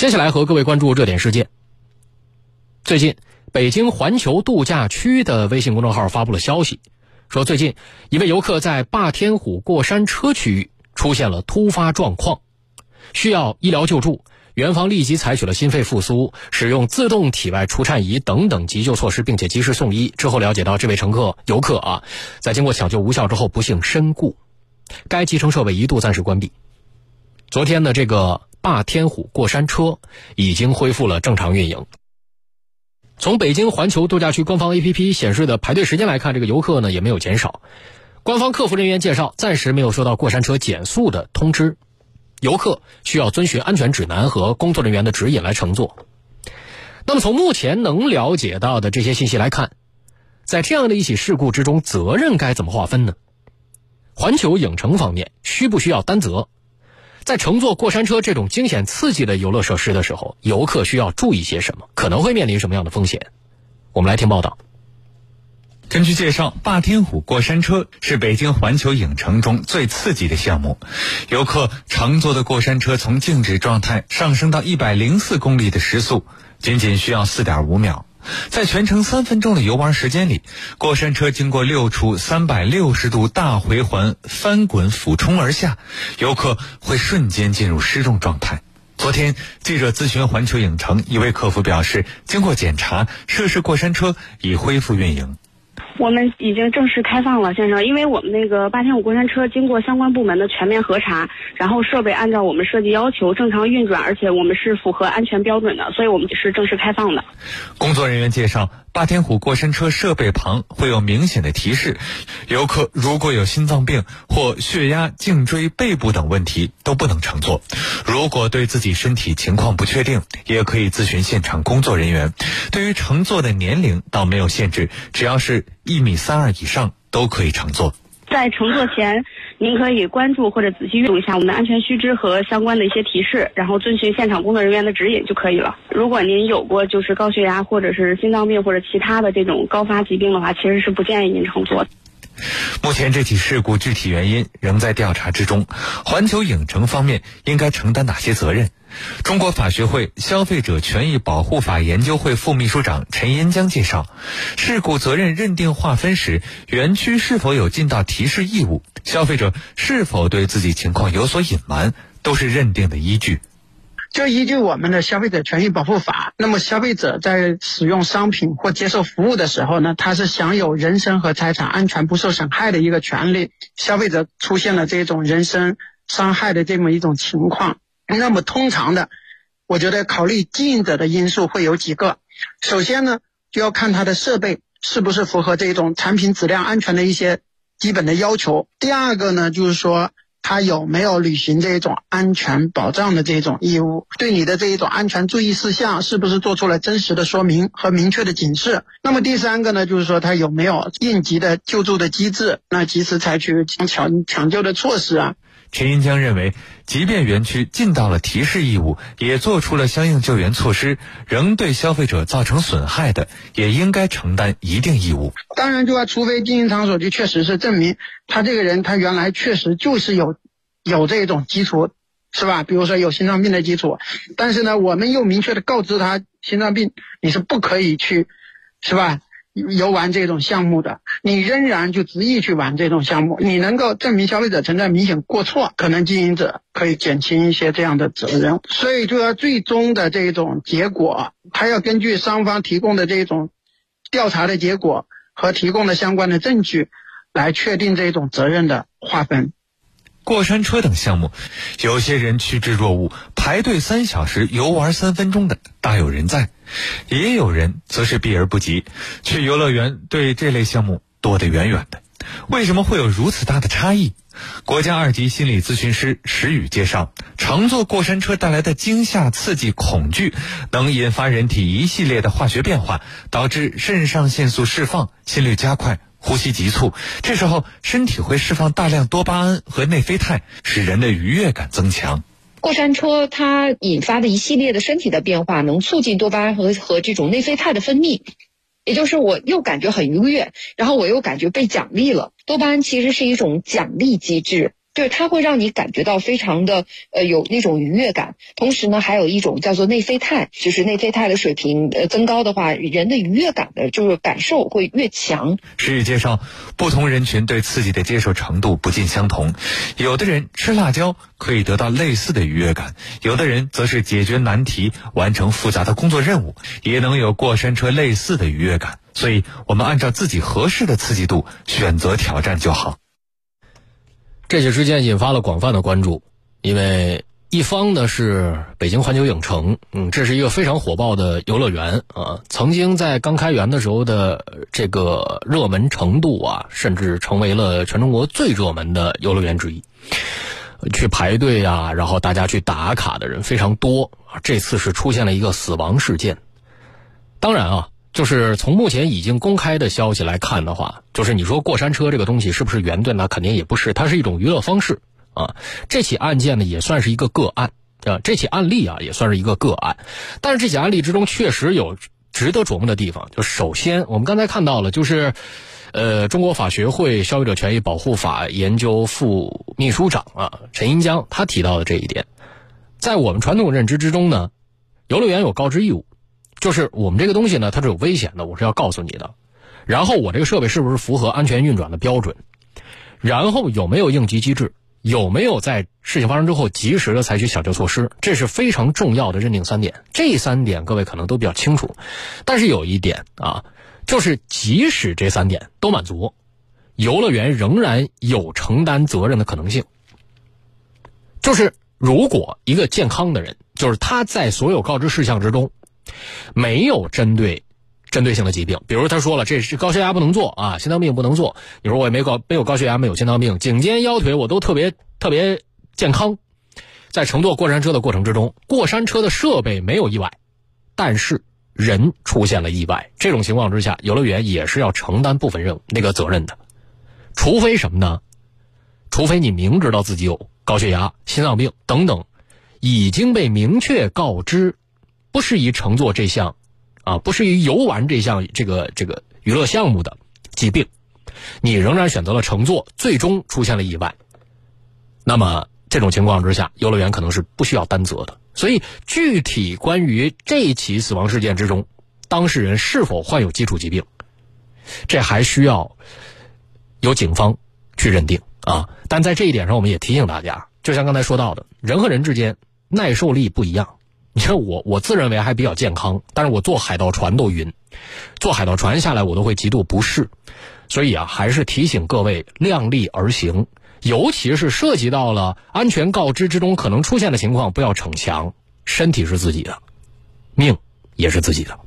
接下来和各位关注热点事件。最近，北京环球度假区的微信公众号发布了消息，说最近一位游客在霸天虎过山车区域出现了突发状况，需要医疗救助。园方立即采取了心肺复苏、使用自动体外除颤仪等等急救措施，并且及时送医。之后了解到，这位乘客游客啊，在经过抢救无效之后不幸身故，该集成设备一度暂时关闭。昨天呢，这个霸天虎过山车已经恢复了正常运营。从北京环球度假区官方 APP 显示的排队时间来看，这个游客呢也没有减少。官方客服人员介绍，暂时没有收到过山车减速的通知。游客需要遵循安全指南和工作人员的指引来乘坐。那么，从目前能了解到的这些信息来看，在这样的一起事故之中，责任该怎么划分呢？环球影城方面需不需要担责？在乘坐过山车这种惊险刺激的游乐设施的时候，游客需要注意些什么？可能会面临什么样的风险？我们来听报道。根据介绍，霸天虎过山车是北京环球影城中最刺激的项目。游客乘坐的过山车从静止状态上升到一百零四公里的时速，仅仅需要四点五秒。在全程三分钟的游玩时间里，过山车经过六处三百六十度大回环翻滚俯冲而下，游客会瞬间进入失重状态。昨天，记者咨询环球影城一位客服表示，经过检查，涉事过山车已恢复运营。我们已经正式开放了，先生，因为我们那个八天五过山车经过相关部门的全面核查，然后设备按照我们设计要求正常运转，而且我们是符合安全标准的，所以我们是正式开放的。工作人员介绍。霸天虎过山车设备旁会有明显的提示，游客如果有心脏病或血压、颈椎、背部等问题都不能乘坐。如果对自己身体情况不确定，也可以咨询现场工作人员。对于乘坐的年龄倒没有限制，只要是一米三二以上都可以乘坐。在乘坐前，您可以关注或者仔细阅读一下我们的安全须知和相关的一些提示，然后遵循现场工作人员的指引就可以了。如果您有过就是高血压或者是心脏病或者其他的这种高发疾病的话，其实是不建议您乘坐。目前这起事故具体原因仍在调查之中，环球影城方面应该承担哪些责任？中国法学会消费者权益保护法研究会副秘书长陈延江介绍，事故责任认定划分时，园区是否有尽到提示义务，消费者是否对自己情况有所隐瞒，都是认定的依据。就依据我们的消费者权益保护法，那么消费者在使用商品或接受服务的时候呢，他是享有人身和财产安全不受损害的一个权利。消费者出现了这种人身伤害的这么一种情况。那么通常的，我觉得考虑经营者的因素会有几个。首先呢，就要看它的设备是不是符合这种产品质量安全的一些基本的要求。第二个呢，就是说他有没有履行这种安全保障的这种义务，对你的这一种安全注意事项是不是做出了真实的说明和明确的警示。那么第三个呢，就是说他有没有应急的救助的机制，那及时采取抢抢救的措施啊。陈银江认为，即便园区尽到了提示义务，也做出了相应救援措施，仍对消费者造成损害的，也应该承担一定义务。当然，就要除非经营场所就确实是证明他这个人，他原来确实就是有有这种基础，是吧？比如说有心脏病的基础，但是呢，我们又明确的告知他，心脏病你是不可以去，是吧？游玩这种项目的，你仍然就执意去玩这种项目，你能够证明消费者存在明显过错，可能经营者可以减轻一些这样的责任。所以，就要最终的这种结果，他要根据双方提供的这种调查的结果和提供的相关的证据，来确定这种责任的划分。过山车等项目，有些人趋之若鹜，排队三小时游玩三分钟的大有人在；也有人则是避而不及，去游乐园对这类项目躲得远远的。为什么会有如此大的差异？国家二级心理咨询师石宇介绍，乘坐过山车带来的惊吓、刺激、恐惧，能引发人体一系列的化学变化，导致肾上腺素释放，心率加快。呼吸急促，这时候身体会释放大量多巴胺和内啡肽，使人的愉悦感增强。过山车它引发的一系列的身体的变化，能促进多巴胺和和这种内啡肽的分泌，也就是我又感觉很愉悦，然后我又感觉被奖励了。多巴胺其实是一种奖励机制。就是它会让你感觉到非常的呃有那种愉悦感。同时呢，还有一种叫做内啡肽，就是内啡肽的水平呃增高的话，人的愉悦感的就是感受会越强。世界上不同人群对刺激的接受程度不尽相同，有的人吃辣椒可以得到类似的愉悦感，有的人则是解决难题、完成复杂的工作任务，也能有过山车类似的愉悦感。所以，我们按照自己合适的刺激度选择挑战就好。这起事件引发了广泛的关注，因为一方呢是北京环球影城，嗯，这是一个非常火爆的游乐园啊，曾经在刚开园的时候的这个热门程度啊，甚至成为了全中国最热门的游乐园之一。去排队呀，然后大家去打卡的人非常多啊。这次是出现了一个死亡事件，当然啊。就是从目前已经公开的消息来看的话，就是你说过山车这个东西是不是原罪呢？肯定也不是，它是一种娱乐方式啊。这起案件呢也算是一个个案啊，这起案例啊也算是一个个案。但是这起案例之中确实有值得琢磨的地方。就首先我们刚才看到了，就是呃中国法学会消费者权益保护法研究副秘书长啊陈银江他提到的这一点，在我们传统认知之中呢，游乐园有告知义务。就是我们这个东西呢，它是有危险的，我是要告诉你的。然后我这个设备是不是符合安全运转的标准？然后有没有应急机制？有没有在事情发生之后及时的采取抢救措施？这是非常重要的认定三点。这三点各位可能都比较清楚，但是有一点啊，就是即使这三点都满足，游乐园仍然有承担责任的可能性。就是如果一个健康的人，就是他在所有告知事项之中。没有针对针对性的疾病，比如他说了这是高血压不能做啊，心脏病不能做。你说我也没高没有高血压，没有心脏病，颈肩腰腿我都特别特别健康，在乘坐过山车的过程之中，过山车的设备没有意外，但是人出现了意外，这种情况之下，游乐园也是要承担部分任务那个责任的，除非什么呢？除非你明知道自己有高血压、心脏病等等，已经被明确告知。不适宜乘坐这项，啊，不适宜游玩这项这个这个娱乐项目的疾病，你仍然选择了乘坐，最终出现了意外，那么这种情况之下，游乐园可能是不需要担责的。所以，具体关于这起死亡事件之中，当事人是否患有基础疾病，这还需要由警方去认定啊。但在这一点上，我们也提醒大家，就像刚才说到的，人和人之间耐受力不一样。你看我，我自认为还比较健康，但是我坐海盗船都晕，坐海盗船下来我都会极度不适，所以啊，还是提醒各位量力而行，尤其是涉及到了安全告知之中可能出现的情况，不要逞强，身体是自己的，命也是自己的。